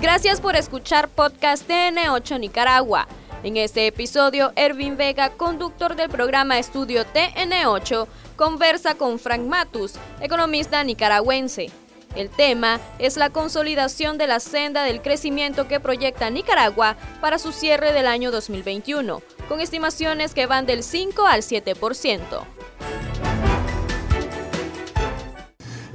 Gracias por escuchar podcast TN8 Nicaragua. En este episodio, Ervin Vega, conductor del programa Estudio TN8, conversa con Frank Matus, economista nicaragüense. El tema es la consolidación de la senda del crecimiento que proyecta Nicaragua para su cierre del año 2021, con estimaciones que van del 5 al 7%.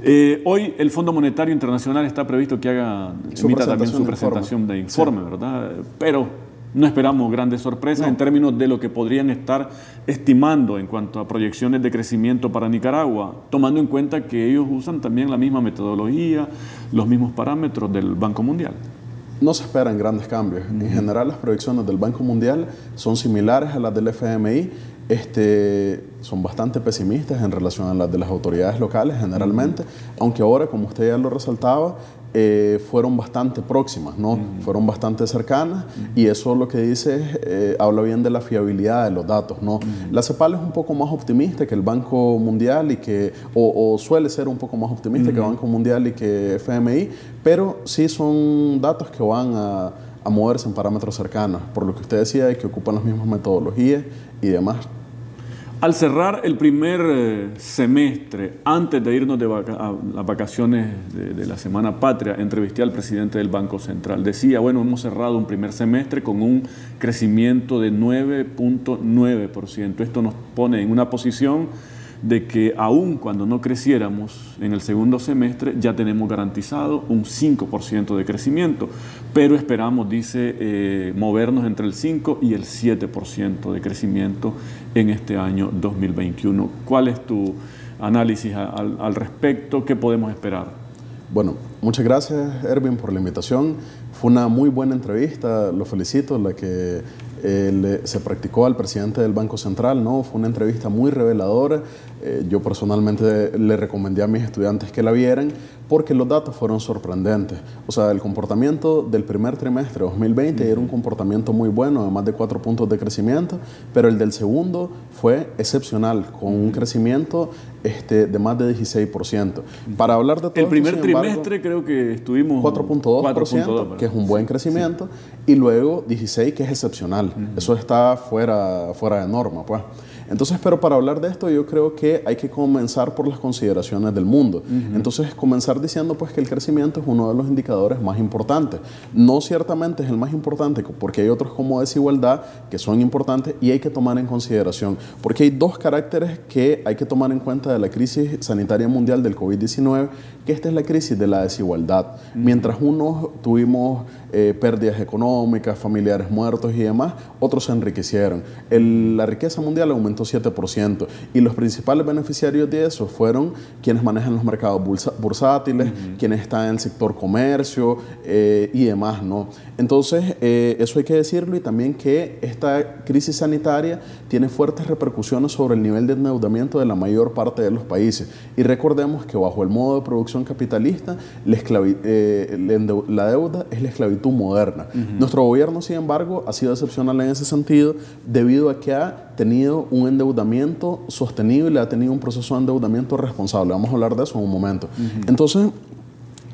Eh, hoy el Fondo Monetario Internacional está previsto que haga, emita también su presentación de informe, ¿verdad? Pero no esperamos grandes sorpresas en términos de lo que podrían estar estimando en cuanto a proyecciones de crecimiento para Nicaragua, tomando en cuenta que ellos usan también la misma metodología, los mismos parámetros del Banco Mundial. No se esperan grandes cambios. En general, las proyecciones del Banco Mundial son similares a las del FMI este, son bastante pesimistas en relación a las de las autoridades locales generalmente, aunque ahora, como usted ya lo resaltaba, eh, fueron bastante próximas, ¿no? Fueron bastante cercanas y eso lo que dice eh, habla bien de la fiabilidad de los datos, ¿no? La CEPAL es un poco más optimista que el Banco Mundial y que, o, suele ser un poco más optimista que el Banco Mundial y que FMI, pero sí son datos que van a, a moverse en parámetros cercanos, por lo que usted decía de que ocupan las mismas metodologías y demás. Al cerrar el primer eh, semestre, antes de irnos de a las vacaciones de, la Semana Patria, entrevisté al presidente del Banco Central. Decía, bueno, hemos cerrado un primer semestre con un crecimiento de 9.9%. Esto nos pone en una posición de que aún cuando no creciéramos en el segundo semestre, ya tenemos garantizado un 5% de crecimiento, pero esperamos, dice, eh, movernos entre el 5 y el 7% de crecimiento en este año 2021. ¿Cuál es tu análisis al, al respecto? ¿Qué podemos esperar? Bueno, muchas gracias, Erwin, por la invitación. Fue una muy buena entrevista, lo felicito, la que eh, se practicó al presidente del Banco Central, ¿no? Fue una entrevista muy reveladora. Eh, yo personalmente le recomendé a mis estudiantes que la vieran porque los datos fueron sorprendentes. O sea, el comportamiento del primer trimestre de 2020 era un comportamiento muy bueno, de más de cuatro puntos de crecimiento, pero el del segundo fue excepcional, con un crecimiento este, de más de 16%. Para hablar de todo El primer trimestre creo que estuvimos 4.2%, que es un buen crecimiento, y luego 16, que es excepcional. Eso está fuera, fuera de norma, pues. Entonces, pero para hablar de esto yo creo que hay que comenzar por las consideraciones del mundo. Entonces, comenzar diciendo pues que el crecimiento es uno de los indicadores más importantes. No ciertamente es el más importante porque hay otros como desigualdad que son importantes y hay que tomar en consideración. Porque hay dos caracteres que hay que tomar en cuenta de la crisis sanitaria mundial del COVID-19, que esta es la crisis de la desigualdad. Mientras unos tuvimos eh, pérdidas económicas, familiares muertos y demás, otros se enriquecieron. la riqueza mundial aumentó 7% y los principales beneficiarios de eso fueron quienes manejan los mercados bursátiles, quienes están en el sector comercio eh, y demás, ¿no? Entonces, eh, eso hay que decirlo y también que esta crisis sanitaria tiene fuertes repercusiones sobre el nivel de endeudamiento de la mayor parte de los países. Y recordemos que bajo el modo de producción capitalista, la, la deuda es la esclavitud moderna. Nuestro gobierno, sin embargo, ha sido excepcional en ese sentido debido a que ha tenido un endeudamiento sostenible, ha tenido un proceso de endeudamiento responsable. Vamos a hablar de eso en un momento. Entonces,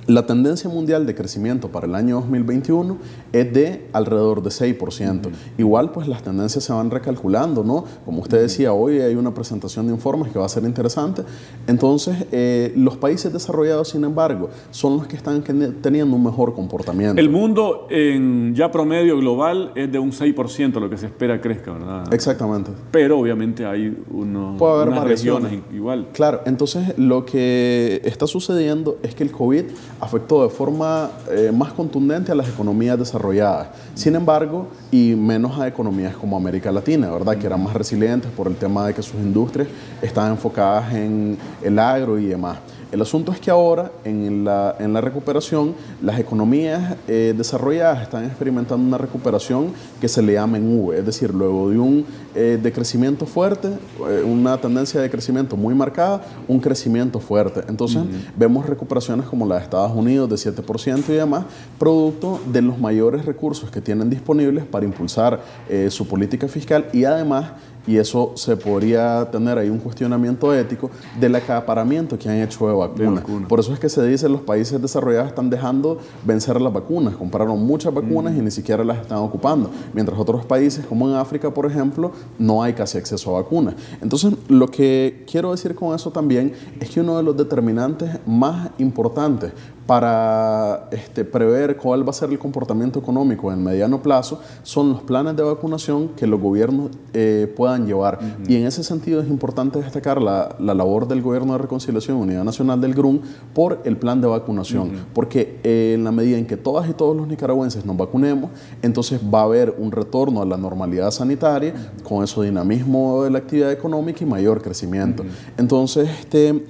la tendencia mundial de crecimiento para el año 2021 es de alrededor de 6%. Igual, pues las tendencias se van recalculando, ¿no? Como usted decía, hoy hay una presentación de informes que va a ser interesante. Entonces, eh, los países desarrollados, sin embargo, son los que están teniendo un mejor comportamiento. El mundo en ya promedio global es de un 6% lo que se espera crezca, ¿verdad? Exactamente. Pero obviamente hay unos, Puede haber unas regiones igual. Claro, entonces lo que está sucediendo es que el COVID afectó de forma eh, más contundente a las economías desarrolladas. Sin embargo, y menos a economías como América Latina, ¿verdad? Que eran más resilientes por el tema de que sus industrias estaban enfocadas en el agro y demás. El asunto es que ahora, en la, en la recuperación, las economías eh, desarrolladas están experimentando una recuperación que se le llama en V, es decir, luego de un eh, decrecimiento fuerte, eh, una tendencia de crecimiento muy marcada, un crecimiento fuerte. Entonces, vemos recuperaciones como la de Estados Unidos de 7% y demás, producto de los mayores recursos que tienen disponibles para impulsar su política fiscal y además y eso se podría tener ahí un cuestionamiento ético del acaparamiento que han hecho de vacunas. Por eso es que se dice los países desarrollados están dejando vencer las vacunas, compraron muchas vacunas y ni siquiera las están ocupando, mientras otros países como en África, por ejemplo, no hay casi acceso a vacunas. Entonces, lo que quiero decir con eso también es que uno de los determinantes más importantes para este, prever cuál va a ser el comportamiento económico en mediano plazo son los planes de vacunación que los gobiernos eh, puedan llevar. Y en ese sentido es importante destacar la, labor del Gobierno de Reconciliación Unidad Nacional del GRUN por el plan de vacunación, porque eh, en la medida en que todas y todos los nicaragüenses nos vacunemos, entonces va a haber un retorno a la normalidad sanitaria, con eso dinamismo de la actividad económica y mayor crecimiento. Entonces, este,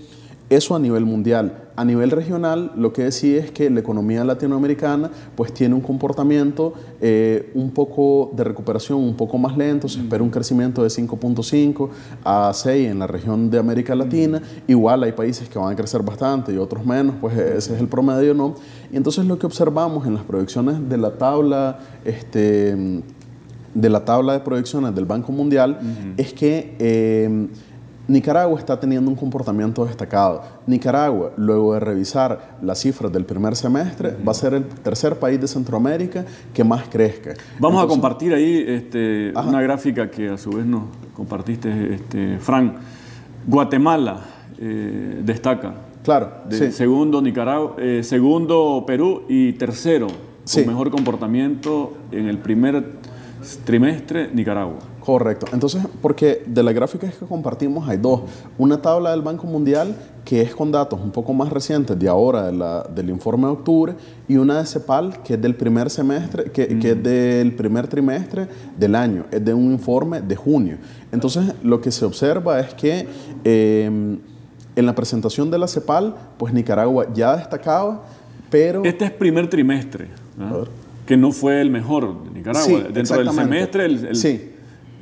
eso a nivel mundial. A nivel regional, lo que decía es que la economía latinoamericana pues tiene un comportamiento eh, un poco de recuperación un poco más lento, se espera un crecimiento de 5.5 a 6 en la región de América Latina, igual hay países que van a crecer bastante y otros menos, pues ese es el promedio, ¿no? Y entonces lo que observamos en las proyecciones de la tabla, este, de la tabla de proyecciones del Banco Mundial es que... Eh, Nicaragua está teniendo un comportamiento destacado. Nicaragua, luego de revisar las cifras del primer semestre, va a ser el tercer país de Centroamérica que más crezca. Vamos a compartir ahí este, una gráfica que a su vez nos compartiste, este, Frank. Guatemala eh, destaca. Claro. Segundo Nicaragua, eh, segundo Perú y tercero con mejor comportamiento en el primer trimestre Nicaragua. Correcto. Entonces, porque de las gráficas que compartimos hay dos. Una tabla del Banco Mundial que es con datos un poco más recientes de ahora, del informe de octubre, y una de CEPAL que es del primer semestre, que, es del primer trimestre del año, es de un informe de junio. Entonces, lo que se observa es que em, en la presentación de la CEPAL, pues Nicaragua ya destacaba, pero... Este es primer trimestre, que no fue el mejor de Nicaragua. Dentro del semestre, el, sí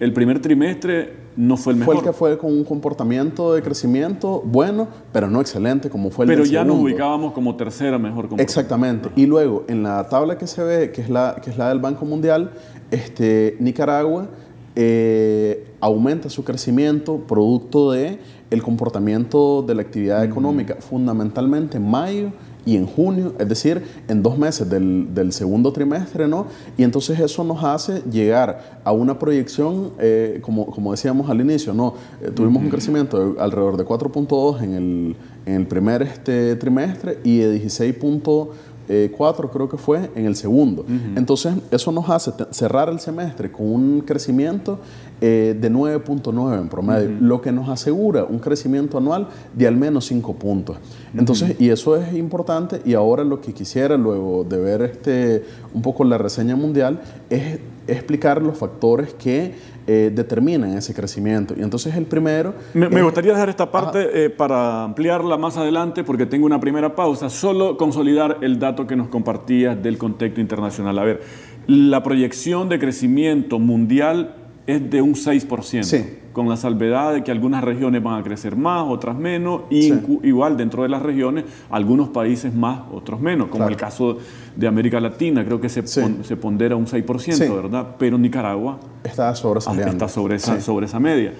el primer trimestre no fue el mejor. Fue el que fue con un comportamiento de crecimiento bueno, pero no excelente como fue el Pero ya nos ubicábamos como tercera mejor Exactamente. Y luego, en la tabla que se ve, que es la, que es la del Banco Mundial, este, Nicaragua eh, aumenta su crecimiento producto de el comportamiento de la actividad económica, fundamentalmente en mayo y en junio, es decir, en dos meses del, segundo trimestre, ¿no? Y entonces eso nos hace llegar a una proyección, eh, como, como decíamos al inicio, ¿no? Eh, tuvimos un crecimiento de alrededor de 4.2 en el, en el primer este, trimestre y de 16.2 eh, cuatro creo que fue en el segundo. Entonces, eso nos hace cerrar el semestre con un crecimiento eh, de 9.9 en promedio, lo que nos asegura un crecimiento anual de al menos 5 puntos. Entonces, y eso es importante y ahora lo que quisiera luego de ver este, un poco la reseña mundial es explicar los factores que eh, determinan ese crecimiento. Y entonces el primero... Me, gustaría dejar esta parte eh, para ampliarla más adelante porque tengo una primera pausa. Solo consolidar el dato que nos compartías del contexto internacional. A ver, la proyección de crecimiento mundial es de un 6%. Sí con la salvedad de que algunas regiones van a crecer más, otras menos, y igual dentro de las regiones, algunos países más, otros menos, como el caso de América Latina, creo que se, se pondera un 6%, ¿verdad? Pero Nicaragua está sobre, está sobre, esa, sobre esa media.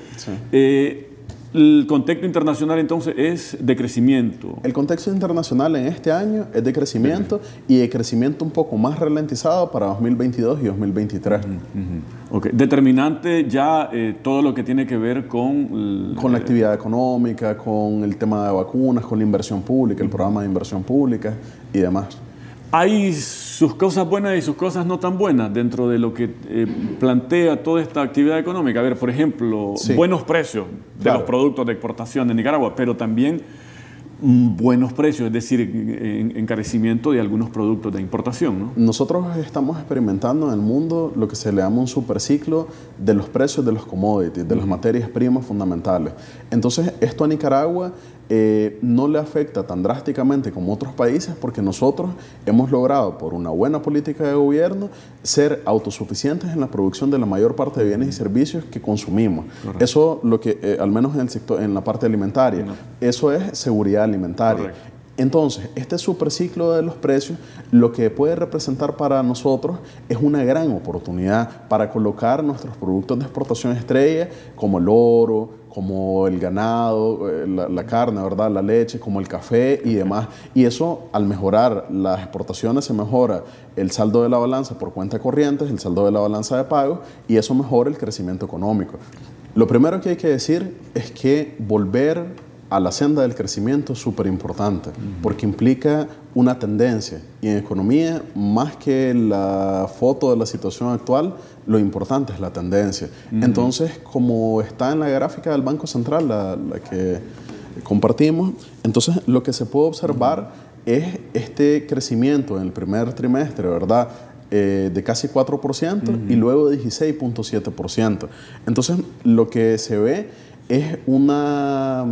Eh, el contexto internacional entonces es de crecimiento. El contexto internacional en este año es de crecimiento y de crecimiento un poco más ralentizado para 2022 y 2023. Determinante ya eh, todo lo que tiene que ver con... Con la actividad económica, con el tema de vacunas, con la inversión pública, el programa de inversión pública y demás hay sus cosas buenas y sus cosas no tan buenas dentro de lo que eh, plantea toda esta actividad económica. A ver, por ejemplo, buenos precios de los productos de exportación de Nicaragua, pero también mm, buenos precios, es decir, encarecimiento de algunos productos de importación. Nosotros estamos experimentando en el mundo lo que se le llama un superciclo de los precios de los commodities, de las materias primas fundamentales. Entonces, esto a Nicaragua eh, no le afecta tan drásticamente como otros países porque nosotros hemos logrado, por una buena política de gobierno, ser autosuficientes en la producción de la mayor parte de bienes y servicios que consumimos. Eso, lo que, eh, al menos en el sector, en la parte alimentaria, eso es seguridad alimentaria. Entonces, este superciclo de los precios lo que puede representar para nosotros es una gran oportunidad para colocar nuestros productos de exportación estrella como el oro, como el ganado, eh, la, carne, ¿verdad? la leche, como el café y demás. Y eso, al mejorar las exportaciones, se mejora el saldo de la balanza por cuenta corriente, el saldo de la balanza de pagos, y eso mejora el crecimiento económico. Lo primero que hay que decir es que volver a la senda del crecimiento es súper importante, porque implica una tendencia. Y en economía, más que la foto de la situación actual, lo importante es la tendencia. Entonces, como está en la gráfica del Banco Central, la, que compartimos, entonces lo que se puede observar es este crecimiento en el primer trimestre, ¿verdad? Eh, de casi 4% y luego de 16.7%. Entonces, lo que se ve es una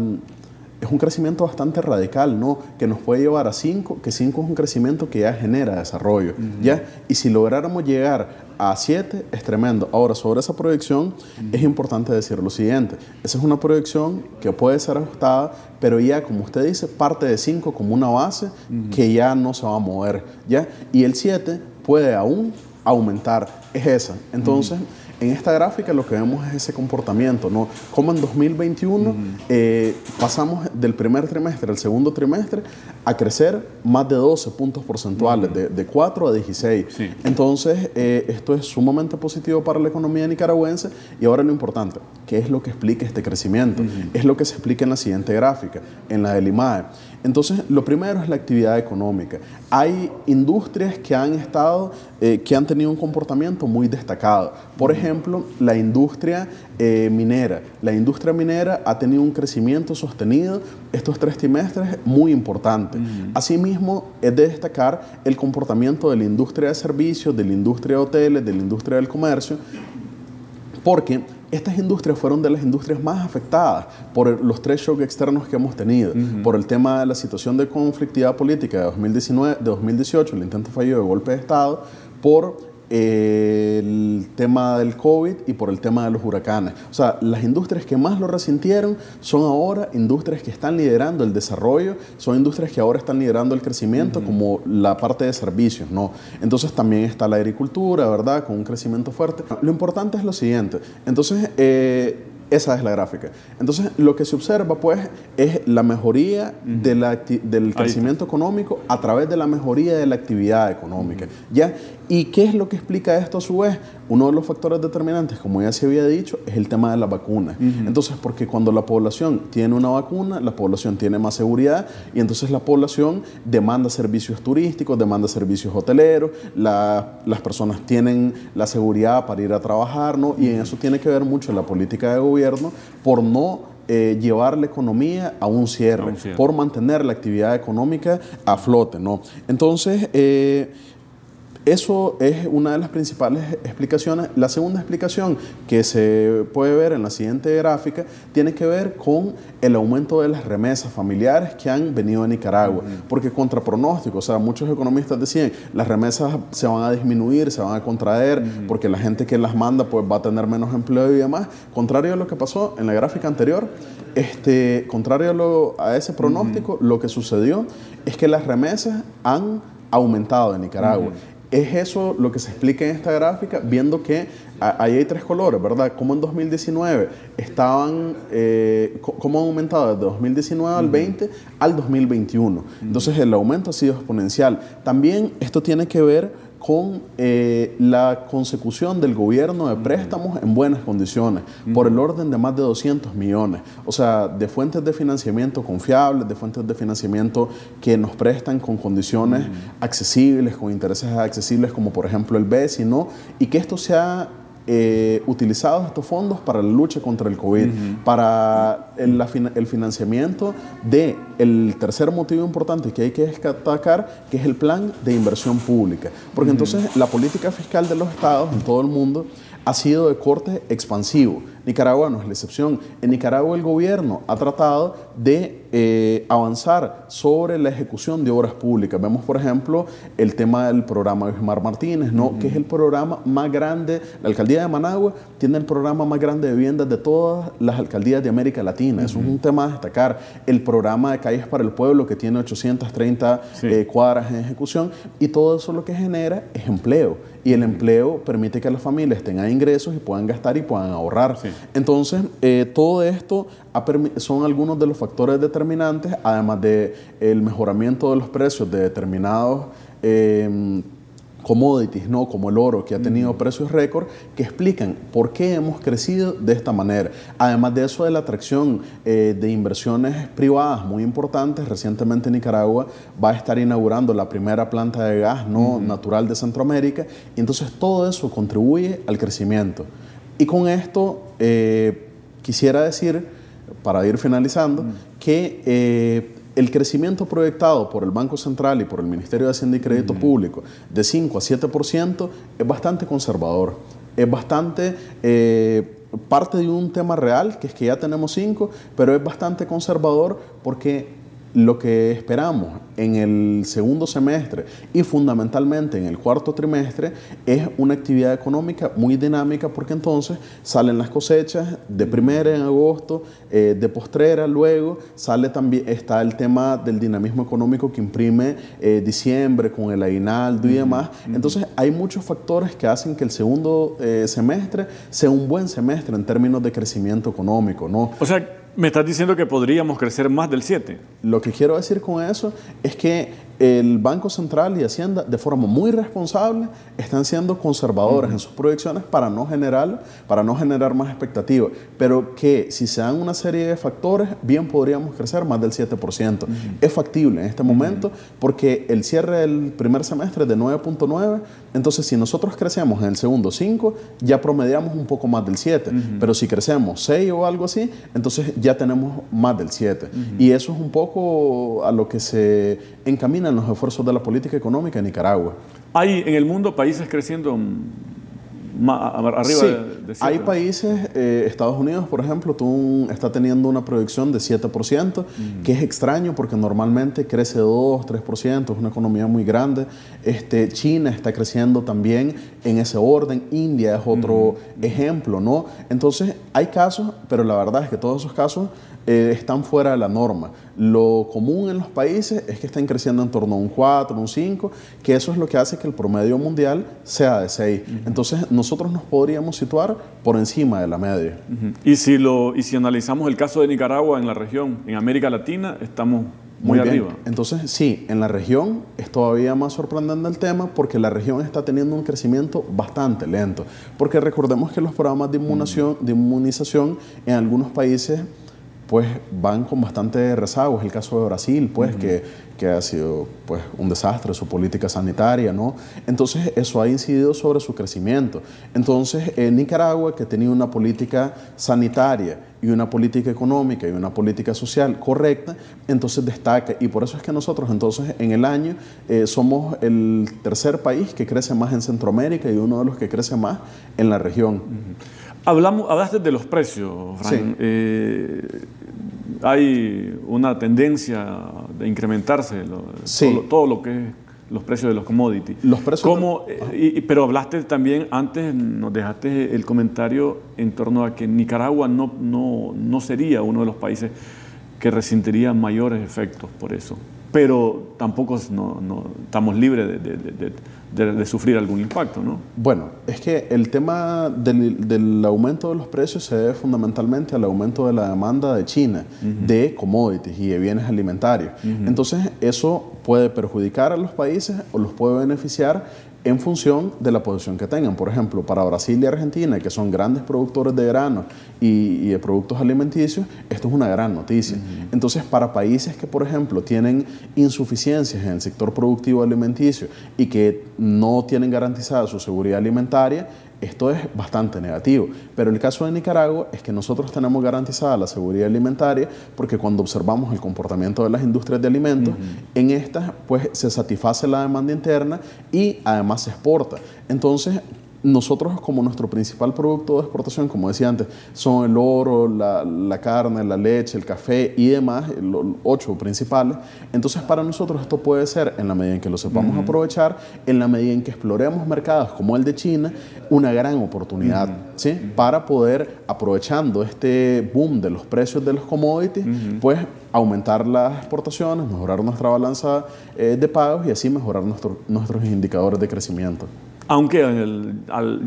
es un crecimiento bastante radical, ¿no? Que nos puede llevar a 5, que 5 es un crecimiento que ya genera desarrollo, ¿ya? Y si lográramos llegar a 7, es tremendo. Ahora, sobre esa proyección, es importante decir lo siguiente. Esa es una proyección que puede ser ajustada, pero ya, como usted dice, parte de 5 como una base que ya no se va a mover, ¿ya? Y el 7 puede aún aumentar. Es esa. Entonces... En esta gráfica lo que vemos es ese comportamiento, ¿no? Como en 2021 eh, pasamos del primer trimestre al segundo trimestre a crecer más de 12 puntos porcentuales, de, 4 a 16. Entonces, eh, esto es sumamente positivo para la economía nicaragüense y ahora lo importante, ¿qué es lo que explica este crecimiento? Es lo que se explica en la siguiente gráfica, en la del IMAE. Entonces, lo primero es la actividad económica. Hay industrias que han estado, eh, que han tenido un comportamiento muy destacado. Por ejemplo, la industria eh, minera. La industria minera ha tenido un crecimiento sostenido estos tres trimestres muy importante. Asimismo, es de destacar el comportamiento de la industria de servicios, de la industria de hoteles, de la industria del comercio, porque estas industrias fueron de las industrias más afectadas por los tres shocks externos que hemos tenido, por el tema de la situación de conflictividad política de, 2019, de 2018, el intento fallido de golpe de Estado, por el tema del COVID y por el tema de los huracanes. O sea, las industrias que más lo resintieron son ahora industrias que están liderando el desarrollo, son industrias que ahora están liderando el crecimiento como la parte de servicios, ¿no? Entonces también está la agricultura, ¿verdad? Con un crecimiento fuerte. Lo importante es lo siguiente. Entonces, eh, esa es la gráfica. Entonces, lo que se observa, pues, es la mejoría del crecimiento económico a través de la mejoría de la actividad económica. ¿Ya? ¿Y qué es lo que explica esto a su vez? Uno de los factores determinantes, como ya se había dicho, es el tema de la vacuna. Entonces, porque cuando la población tiene una vacuna, la población tiene más seguridad y entonces la población demanda servicios turísticos, demanda servicios hoteleros, las personas tienen la seguridad para ir a trabajar, ¿no? Y en eso tiene que ver mucho la política de gobierno por no eh, llevar la economía a un, cierre, por mantener la actividad económica a flote, ¿no? Entonces, eh, eso es una de las principales explicaciones. La segunda explicación que se puede ver en la siguiente gráfica tiene que ver con el aumento de las remesas familiares que han venido a Nicaragua. Porque contra pronóstico, o sea, muchos economistas decían, las remesas se van a disminuir, se van a contraer, porque la gente que las manda pues va a tener menos empleo y demás. Contrario a lo que pasó en la gráfica anterior, este, contrario a, ese pronóstico, lo que sucedió es que las remesas han aumentado en Nicaragua es eso lo que se explica en esta gráfica, viendo que ahí hay tres colores, ¿verdad? Como en 2019 estaban, eh, cómo han aumentado desde 2019 al 20 al 2021. Entonces el aumento ha sido exponencial. También esto tiene que ver con eh, la consecución del gobierno de préstamos en buenas condiciones, por el orden de más de 200 millones. O sea, de fuentes de financiamiento confiables, de fuentes de financiamiento que nos prestan con condiciones accesibles, con intereses accesibles, como por ejemplo el BESI, ¿no? Y que esto sea eh, utilizados estos fondos para la lucha contra el COVID, para el, el financiamiento del el tercer motivo importante que hay que destacar, que es el plan de inversión pública. Porque entonces la política fiscal de los estados en todo el mundo ha sido de corte expansivo. Nicaragua no es la excepción. En Nicaragua el gobierno ha tratado de eh, avanzar sobre la ejecución de obras públicas. Vemos, por ejemplo, el tema del programa de Martínez, ¿no? que es el programa más grande. La alcaldía de Managua tiene el programa más grande de viviendas de todas las alcaldías de América Latina. Eso es un tema a destacar. El programa de calles para el pueblo, que tiene 830 eh, cuadras en ejecución, y todo eso lo que genera es empleo. Y el empleo permite que las familias tengan ingresos y puedan gastar y puedan ahorrar. Entonces, eh, todo esto son algunos de los factores determinantes, además del el mejoramiento de los precios de determinados eh, commodities, ¿no? como el oro, que ha tenido precios récord, que explican por qué hemos crecido de esta manera. Además de eso, de la atracción eh, de inversiones privadas muy importantes, recientemente Nicaragua va a estar inaugurando la primera planta de gas no natural de Centroamérica, y entonces todo eso contribuye al crecimiento. Y con esto eh, quisiera decir, para ir finalizando, que eh, el crecimiento proyectado por el Banco Central y por el Ministerio de Hacienda y Crédito Público de 5 a 7% es bastante conservador, es bastante... Eh, parte de un tema real, que es que ya tenemos 5, pero es bastante conservador porque lo que esperamos en el segundo semestre y fundamentalmente en el cuarto trimestre es una actividad económica muy dinámica porque entonces salen las cosechas de primera en agosto, eh, de postrera luego, sale también, está el tema del dinamismo económico que imprime eh, diciembre con el aguinaldo y demás. Entonces hay muchos factores que hacen que el segundo eh, semestre sea un buen semestre en términos de crecimiento económico. ¿no? O sea, me estás diciendo que podríamos crecer más del 7. Lo que quiero decir con eso es que el Banco Central y Hacienda, de forma muy responsable, están siendo conservadores en sus proyecciones para no generar, para no generar más expectativas. Pero que si se dan una serie de factores, bien podríamos crecer más del 7%. Es factible en este momento porque el cierre del primer semestre es de 9.9. Entonces, si nosotros crecemos en el segundo 5, ya promediamos un poco más del 7. Pero si crecemos 6 o algo así, entonces ya tenemos más del 7. Y eso es un poco a lo que se encamina en los esfuerzos de la política económica en Nicaragua. ¿Hay en el mundo países creciendo arriba sí, de, Hay países, eh, Estados Unidos, por ejemplo, tú, está teniendo una proyección de 7%, que es extraño porque normalmente crece 2, 3%, es una economía muy grande. Este, China está creciendo también en ese orden, India es otro ejemplo, ¿no? Entonces, hay casos, pero la verdad es que todos esos casos eh, están fuera de la norma. Lo común en los países es que estén creciendo en torno a un 4, un 5, que eso es lo que hace que el promedio mundial sea de 6. Entonces nosotros nos podríamos situar por encima de la media. y, si lo, y si analizamos el caso de Nicaragua en la región, en América Latina, estamos muy, arriba. Entonces, sí, en la región es todavía más sorprendente el tema porque la región está teniendo un crecimiento bastante lento. Porque recordemos que los programas de inmunización, de inmunización en algunos países pues van con bastante rezago. Es el caso de Brasil, pues, que, que, ha sido pues, un desastre su política sanitaria, ¿no? Entonces, eso ha incidido sobre su crecimiento. Entonces, en Nicaragua, que tenía una política sanitaria y una política económica y una política social correcta, entonces destaca. Y por eso es que nosotros, entonces, en el año, eh, somos el tercer país que crece más en Centroamérica y uno de los que crece más en la región. Hablamos, hablaste de los precios, Frank. Eh, hay una tendencia de incrementarse todo, lo que es los precios de los commodities. Los precios. Eh, pero hablaste también, antes nos dejaste el comentario en torno a que Nicaragua no, no, no sería uno de los países que resentiría mayores efectos por eso. Pero tampoco no, estamos libres de de, sufrir algún impacto, ¿no? Bueno, es que el tema del, aumento de los precios se debe fundamentalmente al aumento de la demanda de China de commodities y de bienes alimentarios. Entonces, eso puede perjudicar a los países o los puede beneficiar en función de la posición que tengan. Por ejemplo, para Brasil y Argentina, que son grandes productores de grano y, de productos alimenticios, esto es una gran noticia. Entonces, para países que, por ejemplo, tienen insuficiencias en el sector productivo alimenticio y que no tienen garantizada su seguridad alimentaria, esto es bastante negativo. Pero el caso de Nicaragua es que nosotros tenemos garantizada la seguridad alimentaria porque cuando observamos el comportamiento de las industrias de alimentos, en estas pues se satisface la demanda interna y además se exporta. Entonces, nosotros como nuestro principal producto de exportación, como decía antes, son el oro, la, carne, la leche, el café y demás, los ocho principales. Entonces para nosotros esto puede ser, en la medida en que lo sepamos aprovechar, en la medida en que exploremos mercados como el de China, una gran oportunidad ¿sí? para poder, aprovechando este boom de los precios de los commodities, pues aumentar las exportaciones, mejorar nuestra balanza eh, de pagos y así mejorar nuestros indicadores de crecimiento. Aunque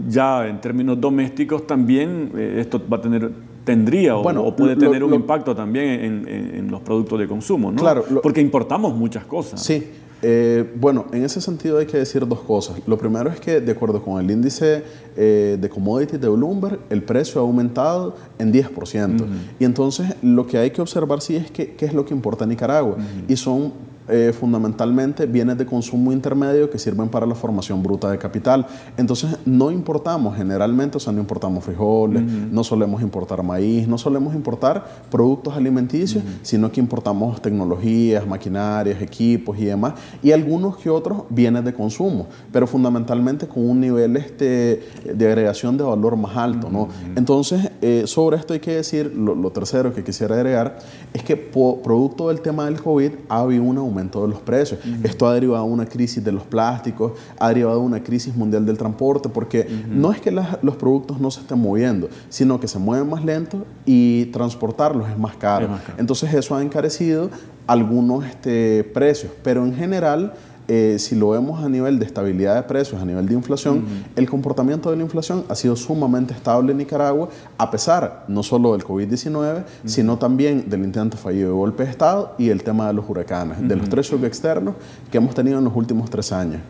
ya en términos domésticos también eh, esto va a tener tendría o, puede tener un impacto también en, los productos de consumo, ¿no? Claro. Porque importamos muchas cosas. Sí. Eh, bueno, en ese sentido hay que decir dos cosas. Lo primero es que, de acuerdo con el índice eh, de commodities de Bloomberg, el precio ha aumentado en 10%. Y entonces lo que hay que observar sí es que, qué es lo que importa a Nicaragua. Y son eh, fundamentalmente bienes de consumo intermedio que sirven para la formación bruta de capital. Entonces, no importamos generalmente, o sea, no importamos frijoles, no solemos importar maíz, no solemos importar productos alimenticios, sino que importamos tecnologías, maquinarias, equipos y demás, y algunos que otros bienes de consumo, pero fundamentalmente con un nivel este, de agregación de valor más alto. ¿no? Entonces, eh, sobre esto hay que decir, lo, tercero que quisiera agregar, es que producto del tema del COVID ha habido una aumento de los precios. Esto ha derivado de una crisis de los plásticos, ha derivado de una crisis mundial del transporte, porque no es que los productos no se estén moviendo, sino que se mueven más lento y transportarlos es más caro. Entonces eso ha encarecido algunos este, precios, pero en general eh, si lo vemos a nivel de estabilidad de precios, a nivel de inflación, el comportamiento de la inflación ha sido sumamente estable en Nicaragua, a pesar no solo del COVID-19, sino también del intento fallido de golpe de Estado y el tema de los huracanes, de los tres shocks externos que hemos tenido en los últimos tres años.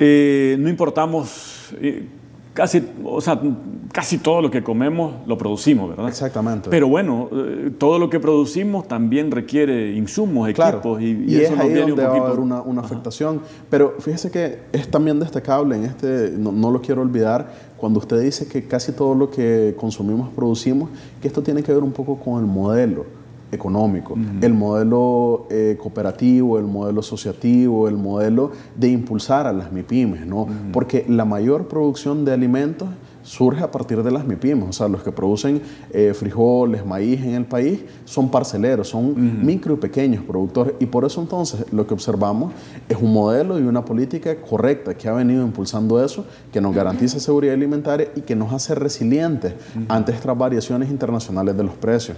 Eh, no importamos eh, casi, o sea, casi todo lo que comemos lo producimos, ¿verdad? Exactamente. Pero bueno, eh, todo lo que producimos también requiere insumos, equipos y, y, eso es ahí donde va a haber una, una afectación. Pero fíjese que es también destacable en este, no, no, lo quiero olvidar, cuando usted dice que casi todo lo que consumimos producimos, que esto tiene que ver un poco con el modelo económico, el modelo eh, cooperativo, el modelo asociativo, el modelo de impulsar a las MIPIMES, ¿no? Porque la mayor producción de alimentos surge a partir de las MIPIMES, o sea, los que producen eh, frijoles, maíz en el país son parceleros, son micro y pequeños productores. Y por eso entonces lo que observamos es un modelo y una política correcta que ha venido impulsando eso, que nos garantiza seguridad alimentaria y que nos hace resilientes ante estas variaciones internacionales de los precios.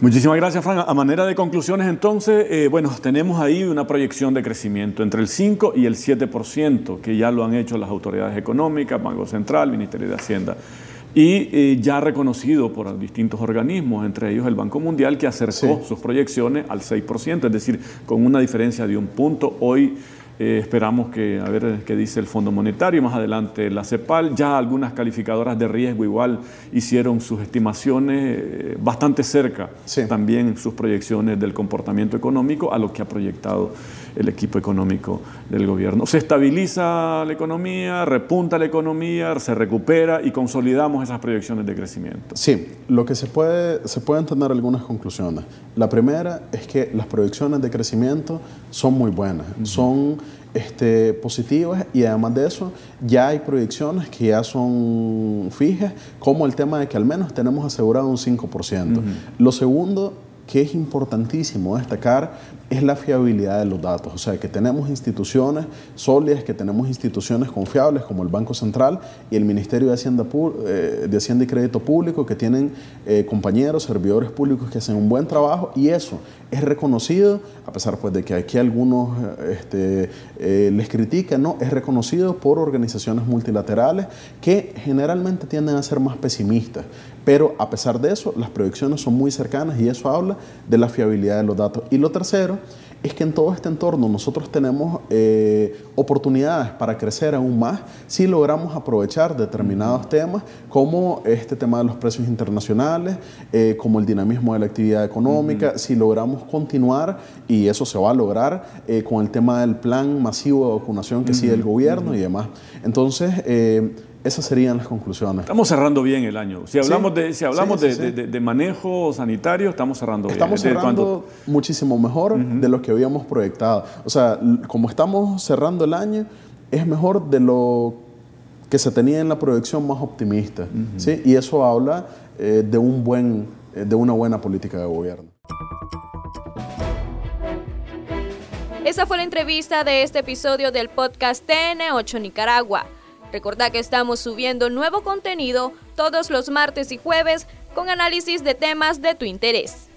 Muchísimas gracias, Fran. A manera de conclusiones, entonces, eh, bueno, tenemos ahí una proyección de crecimiento entre el 5 y el 7%, que ya lo han hecho las autoridades económicas, Banco Central, Ministerio de Hacienda. Y eh, ya reconocido por distintos organismos, entre ellos el Banco Mundial, que acercó sus proyecciones al 6%, es decir, con una diferencia de un punto. Hoy eh, esperamos que, a ver qué dice el Fondo Monetario, más adelante. La CEPAL, ya algunas calificadoras de riesgo igual hicieron sus estimaciones eh, bastante cerca, también sus proyecciones del comportamiento económico a lo que ha proyectado el equipo económico del gobierno. Se estabiliza la economía, repunta la economía, se recupera y consolidamos esas proyecciones de crecimiento. Sí, lo que se puede, se pueden tener algunas conclusiones. La primera es que las proyecciones de crecimiento son muy buenas, son este, positivas y además de eso ya hay proyecciones que ya son fijas, como el tema de que al menos tenemos asegurado un 5%. Lo segundo que es importantísimo destacar es la fiabilidad de los datos, o sea, que tenemos instituciones sólidas, que tenemos instituciones confiables como el Banco Central y el Ministerio de Hacienda, eh, de Hacienda y Crédito Público, que tienen eh, compañeros, servidores públicos que hacen un buen trabajo y eso es reconocido, a pesar pues, de que aquí algunos este, eh, les critican, ¿no? es reconocido por organizaciones multilaterales que generalmente tienden a ser más pesimistas. Pero a pesar de eso, las proyecciones son muy cercanas y eso habla de la fiabilidad de los datos. Y lo tercero es que en todo este entorno nosotros tenemos eh, oportunidades para crecer aún más si logramos aprovechar determinados temas como este tema de los precios internacionales, eh, como el dinamismo de la actividad económica, si logramos continuar, y eso se va a lograr, eh, con el tema del plan masivo de vacunación que sigue el gobierno y demás. Entonces, esas serían las conclusiones. Estamos cerrando bien el año. Si hablamos, de, si hablamos de, manejo sanitario, estamos cerrando bien. Estamos cerrando muchísimo mejor de lo que habíamos proyectado. O sea, como estamos cerrando el año, es mejor de lo que se tenía en la proyección más optimista. ¿sí? Y eso habla eh, de, un buen, eh, de una buena política de gobierno. Esa fue la entrevista de este episodio del podcast TN8 Nicaragua. Recordá que estamos subiendo nuevo contenido todos los martes y jueves con análisis de temas de tu interés.